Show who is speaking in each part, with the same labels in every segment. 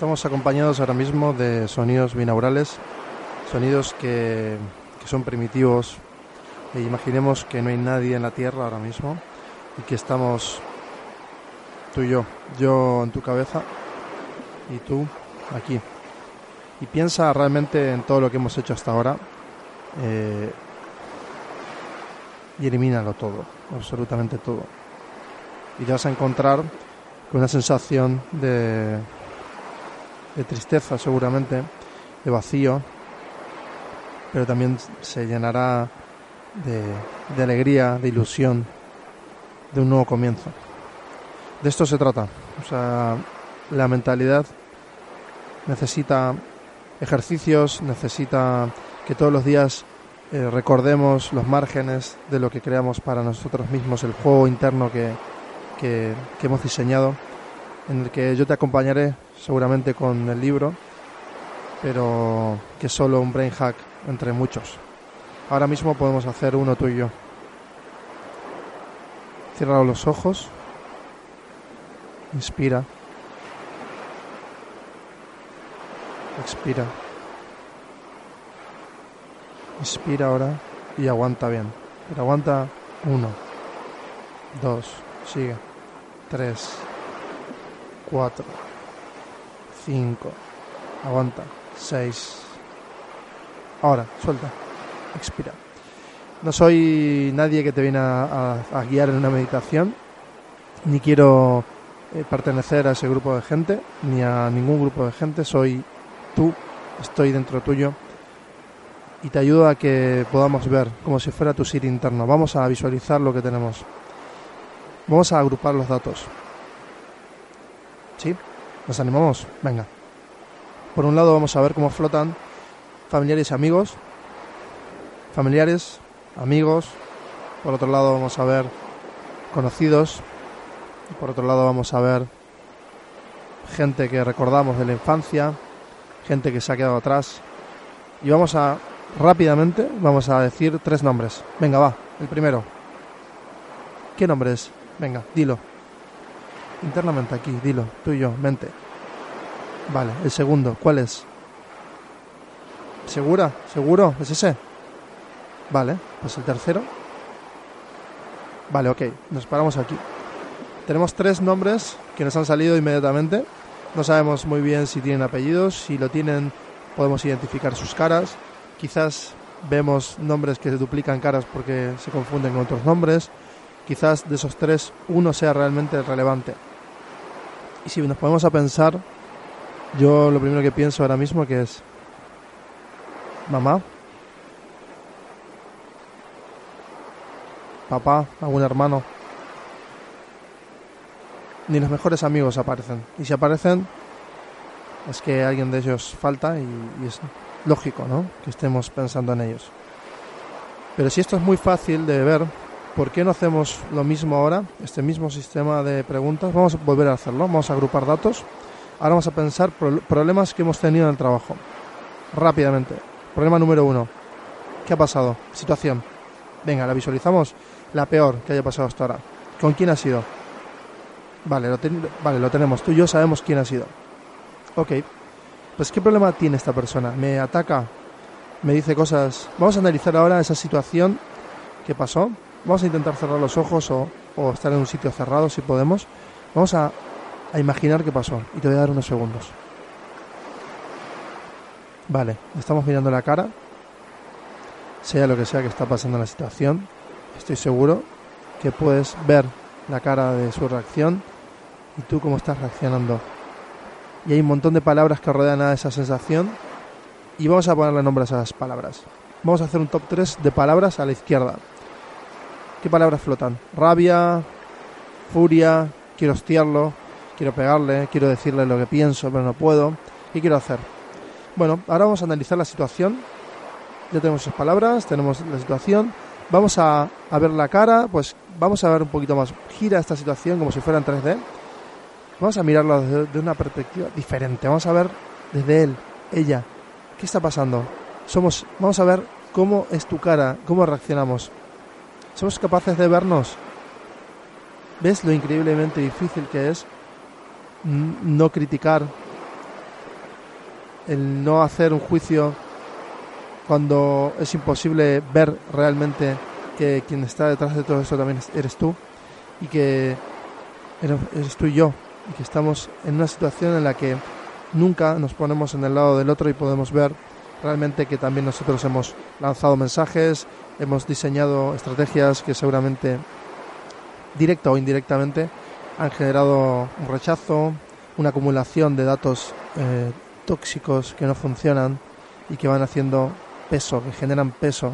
Speaker 1: Estamos acompañados ahora mismo de sonidos binaurales, sonidos que, que son primitivos. E imaginemos que no hay nadie en la Tierra ahora mismo y que estamos tú y yo, yo en tu cabeza y tú aquí. Y piensa realmente en todo lo que hemos hecho hasta ahora eh, y elimínalo todo, absolutamente todo. Y te vas a encontrar con una sensación de, de tristeza seguramente, de vacío, pero también se llenará de, de alegría, de ilusión, de un nuevo comienzo. De esto se trata. O sea, la mentalidad necesita ejercicios, necesita que todos los días eh, recordemos los márgenes de lo que creamos para nosotros mismos, el juego interno que, que, que hemos diseñado, en el que yo te acompañaré seguramente con el libro, pero que solo un brain hack entre muchos. Ahora mismo podemos hacer uno tú y yo. Cierra los ojos. Inspira. Expira. Inspira ahora y aguanta bien. Pero aguanta uno, dos, sigue, tres, cuatro, cinco, aguanta, seis. Ahora, suelta, expira. No soy nadie que te viene a, guiar en una meditación, ni quiero eh, pertenecer a ese grupo de gente, ni a ningún grupo de gente. Soy tú, estoy dentro tuyo y te ayudo a que podamos ver como si fuera tu Siri interno. Vamos a visualizar lo que tenemos. Vamos a agrupar los datos. ¿Sí? ¿Nos animamos? Venga. Por un lado vamos a ver cómo flotan familiares y amigos. Familiares, amigos. Por otro lado vamos a ver conocidos. Por otro lado vamos a ver gente que recordamos de la infancia, gente que se ha quedado atrás. Y vamos a rápidamente, vamos a decir tres nombres. Venga, va, el primero. ¿Qué nombre es? Venga, dilo. Internamente aquí, dilo, tú y yo, mente. Vale, el segundo, ¿cuál es? ¿Segura? ¿Seguro? ¿Es ese? Vale, pues el tercero. Vale, ok, nos paramos aquí. Tenemos tres nombres que nos han salido inmediatamente. No sabemos muy bien si tienen apellidos, si lo tienen podemos identificar sus caras. Quizás vemos nombres que se duplican caras porque se confunden con otros nombres. Quizás de esos tres uno sea realmente relevante. Y si nos ponemos a pensar, yo lo primero que pienso ahora mismo que es mamá, papá, algún hermano. Ni los mejores amigos aparecen. Y si aparecen, es que alguien de ellos falta y, y es lógico, ¿no? Que estemos pensando en ellos. Pero si esto es muy fácil de ver, ¿por qué no hacemos lo mismo ahora? Este mismo sistema de preguntas. Vamos a volver a hacerlo. Vamos a agrupar datos. Ahora vamos a pensar pro- problemas que hemos tenido en el trabajo. Rápidamente. Problema número uno. ¿Qué ha pasado? Situación. Venga, la visualizamos. La peor que haya pasado hasta ahora. ¿Con quién ha sido? Vale, lo, ten- vale, tenemos. Tú y yo sabemos quién ha sido. Ok. Pues ¿qué problema tiene esta persona? ¿Me ataca? ¿Me dice cosas? Vamos a analizar ahora esa situación que pasó. Vamos a intentar cerrar los ojos o, estar en un sitio cerrado si podemos. Vamos a, a imaginar qué pasó. Y te voy a dar unos segundos. Vale, estamos mirando la cara. Sea lo que sea que está pasando en la situación, estoy seguro que puedes ver la cara de su reacción y tú cómo estás reaccionando. Y hay un montón de palabras que rodean a esa sensación y vamos a ponerle nombre a esas palabras. Vamos a hacer un top 3 de palabras a la izquierda. ¿Qué palabras flotan? Rabia, furia, quiero hostiarlo, quiero pegarle, quiero decirle lo que pienso pero no puedo. ¿Qué quiero hacer? Bueno, ahora vamos a analizar la situación. Ya tenemos esas palabras, tenemos la situación. Vamos a, ver la cara, pues vamos a ver un poquito más. Gira esta situación como si fuera en 3D. Vamos a mirarlo desde de una perspectiva diferente. Vamos a ver desde él, ella. ¿Qué está pasando? Somos, vamos a ver cómo es tu cara, cómo reaccionamos. ¿Somos capaces de vernos? ¿Ves lo increíblemente difícil que es no criticar, el no hacer un juicio cuando es imposible ver realmente que quien está detrás de todo esto también eres tú y que eres tú y yo y que estamos en una situación en la que nunca nos ponemos en el lado del otro y podemos ver realmente que también nosotros hemos lanzado mensajes, hemos diseñado estrategias que seguramente directa o indirectamente han generado un rechazo, una acumulación de datos eh, tóxicos que no funcionan y que van haciendo peso, que generan peso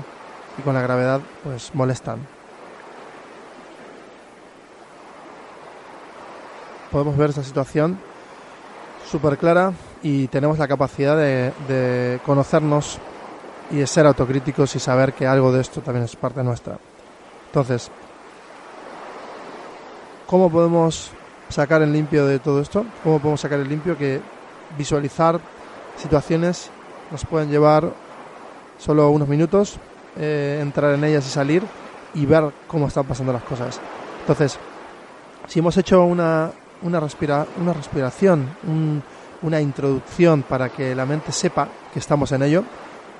Speaker 1: y con la gravedad pues molestan. Podemos ver esta situación súper clara y tenemos la capacidad de, conocernos y de ser autocríticos y saber que algo de esto también es parte nuestra. Entonces, ¿cómo podemos sacar el limpio de todo esto? ¿Cómo podemos sacar el limpio que visualizar situaciones nos pueden llevar solo unos minutos, eh, entrar en ellas y salir y ver cómo están pasando las cosas? Entonces, si hemos hecho una, una, respira, una respiración, una introducción para que la mente sepa que estamos en ello.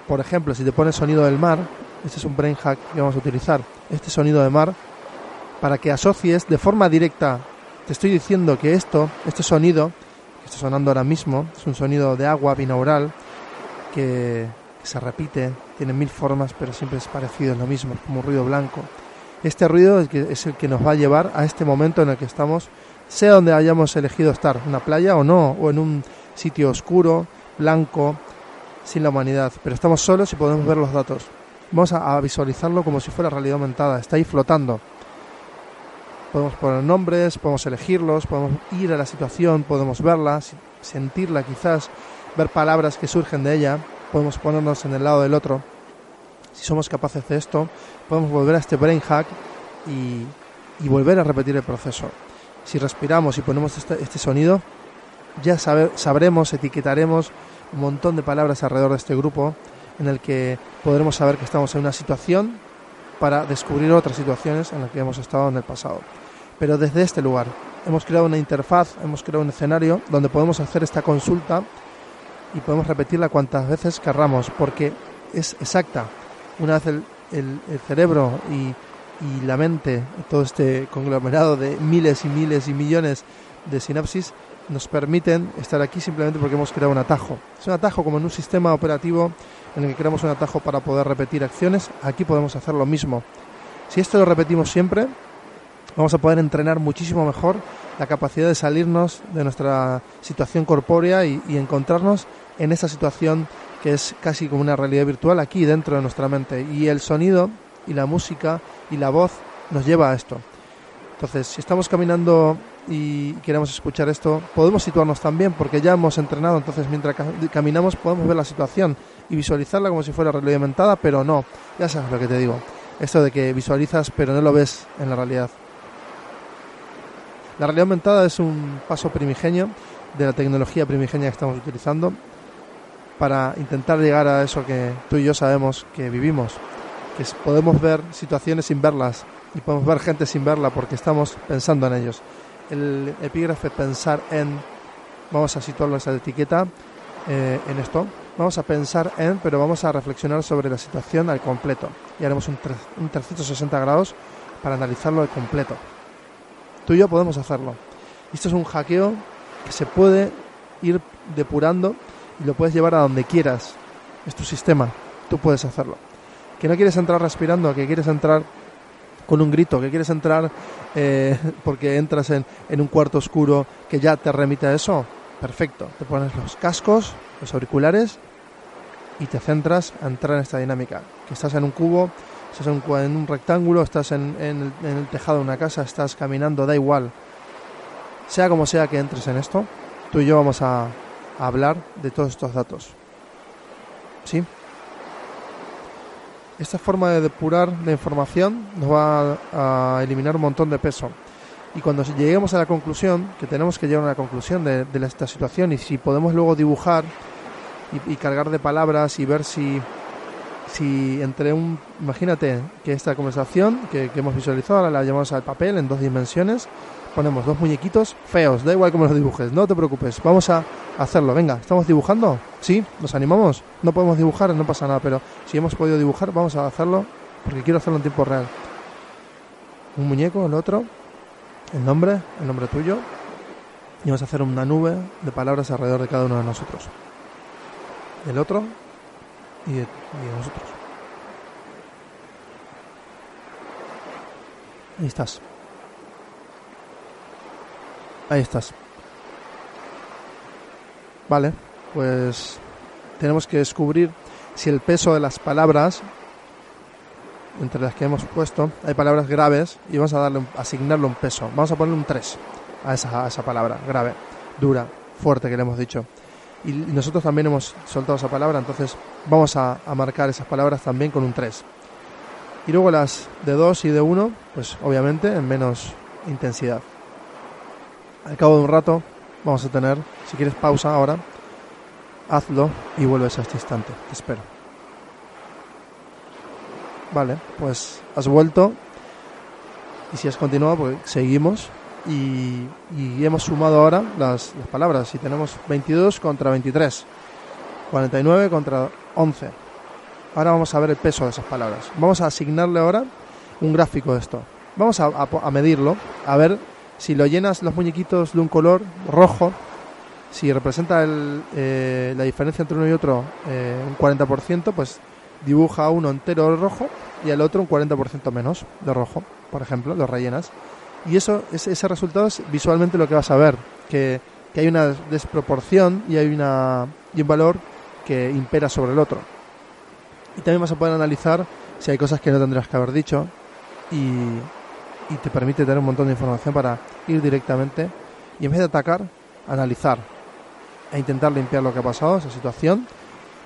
Speaker 1: Por ejemplo, si te pones sonido del mar, este es un brain hack que vamos a utilizar, este sonido de mar, para que asocies de forma directa, te estoy diciendo que esto, este sonido, que está sonando ahora mismo, es un sonido de agua binaural que, se repite, tiene mil formas, pero siempre es parecido, es lo mismo, es como un ruido blanco. Este ruido es, que, es el que nos va a llevar a este momento en el que estamos sea donde hayamos elegido estar, una playa o no, o en un sitio oscuro, blanco, sin la humanidad, pero estamos solos y podemos ver los datos. Vamos a, visualizarlo como si fuera realidad aumentada, está ahí flotando. Podemos poner nombres, podemos elegirlos, podemos ir a la situación, podemos verla, sentirla quizás, ver palabras que surgen de ella, podemos ponernos en el lado del otro. Si somos capaces de esto, podemos volver a este brain hack y volver a repetir el proceso si respiramos y ponemos este, este sonido, ya sabremos, etiquetaremos un montón de palabras alrededor de este grupo en el que podremos saber que estamos en una situación para descubrir otras situaciones en las que hemos estado en el pasado. Pero desde este lugar hemos creado una interfaz, hemos creado un escenario donde podemos hacer esta consulta y podemos repetirla cuantas veces querramos, porque es exacta. Una vez el, el cerebro y y la mente, todo este conglomerado de miles y miles y millones de sinapsis, nos permiten estar aquí simplemente porque hemos creado un atajo. Es un atajo como en un sistema operativo en el que creamos un atajo para poder repetir acciones. Aquí podemos hacer lo mismo. Si esto lo repetimos siempre, vamos a poder entrenar muchísimo mejor la capacidad de salirnos de nuestra situación corpórea y, y encontrarnos en esa situación que es casi como una realidad virtual aquí dentro de nuestra mente. Y el sonido y la música y la voz nos lleva a esto. Entonces, si estamos caminando y queremos escuchar esto, podemos situarnos también porque ya hemos entrenado, entonces mientras caminamos podemos ver la situación y visualizarla como si fuera realidad aumentada, pero no, ya sabes lo que te digo, esto de que visualizas pero no lo ves en la realidad. La realidad aumentada es un paso primigenio de la tecnología primigenia que estamos utilizando para intentar llegar a eso que tú y yo sabemos que vivimos que podemos ver situaciones sin verlas y podemos ver gente sin verla porque estamos pensando en ellos. El epígrafe pensar en, vamos a situarlo esa etiqueta eh, en esto, vamos a pensar en, pero vamos a reflexionar sobre la situación al completo y haremos un, un 360 grados para analizarlo al completo. Tú y yo podemos hacerlo. Esto es un hackeo que se puede ir depurando y lo puedes llevar a donde quieras. Es tu sistema, tú puedes hacerlo que no quieres entrar respirando, que quieres entrar con un grito, que quieres entrar eh, porque entras en, un cuarto oscuro que ya te remite a eso, perfecto. Te pones los cascos, los auriculares y te centras a entrar en esta dinámica. Que estás en un cubo, estás en un, en un rectángulo, estás en, en, el, tejado de una casa, estás caminando, da igual. Sea como sea que entres en esto, tú y yo vamos a, a hablar de todos estos datos. ¿Sí? Esta forma de depurar la información nos va a, eliminar un montón de peso. Y cuando lleguemos a la conclusión, que tenemos que llegar a la conclusión de, esta situación, y si podemos luego dibujar y, cargar de palabras y ver si, si entre un. Imagínate que esta conversación que, hemos visualizado, ahora la llamamos al papel en dos dimensiones, ponemos dos muñequitos feos, da igual cómo los dibujes, no te preocupes, vamos a hacerlo. Venga, ¿estamos dibujando? ¿Sí? ¿Nos animamos? No podemos dibujar, no pasa nada, pero si hemos podido dibujar, vamos a hacerlo porque quiero hacerlo en tiempo real. Un muñeco, el otro, el nombre, el nombre tuyo, y vamos a hacer una nube de palabras alrededor de cada uno de nosotros. El otro y de, nosotros. Ahí estás. Ahí estás. Vale, pues tenemos que descubrir si el peso de las palabras, entre las que hemos puesto, hay palabras graves y vamos a darle, un- asignarle un peso. Vamos a ponerle un 3 a esa, a esa palabra, grave, dura, fuerte que le hemos dicho. Y nosotros también hemos soltado esa palabra, entonces vamos a, marcar esas palabras también con un 3. Y luego las de 2 y de 1, pues obviamente en menos intensidad. Al cabo de un rato vamos a tener, si quieres pausa ahora, hazlo y vuelves a este instante. Te espero. Vale, pues has vuelto y si has continuado, pues seguimos y, hemos sumado ahora las, palabras y tenemos 22 contra 23, 49 contra 11. Ahora vamos a ver el peso de esas palabras. Vamos a asignarle ahora un gráfico de esto. Vamos a, medirlo, a ver si lo llenas los muñequitos de un color rojo, si representa el, eh, la diferencia entre uno y otro eh, un 40%, pues dibuja uno entero rojo y al otro un 40% menos de rojo, por ejemplo, lo rellenas. Y eso, ese, ese resultado es visualmente lo que vas a ver, que, que hay una desproporción y hay una, y un valor que impera sobre el otro. Y también vas a poder analizar si hay cosas que no tendrías que haber dicho y, y te permite tener un montón de información para ir directamente y en vez de atacar, analizar e intentar limpiar lo que ha pasado, esa situación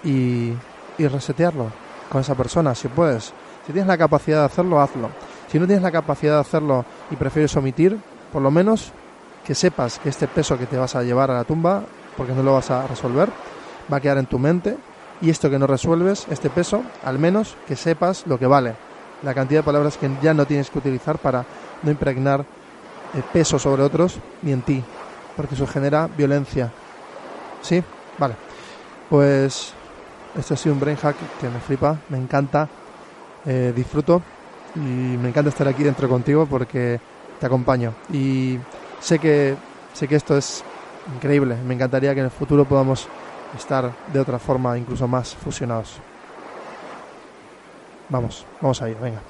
Speaker 1: y, y resetearlo con esa persona si puedes. Si tienes la capacidad de hacerlo, hazlo. Si no tienes la capacidad de hacerlo y prefieres omitir, por lo menos que sepas que este peso que te vas a llevar a la tumba, porque no lo vas a resolver, va a quedar en tu mente y esto que no resuelves, este peso, al menos que sepas lo que vale, la cantidad de palabras que ya no tienes que utilizar para no impregnar eh, peso sobre otros ni en ti, porque eso genera violencia. ¿Sí? Vale. Pues este ha sido un brain hack que me flipa, me encanta, eh, disfruto y me encanta estar aquí dentro contigo porque te acompaño y sé que sé que esto es increíble. Me encantaría que en el futuro podamos estar de otra forma, incluso más fusionados. Vamos, vamos a ir, venga.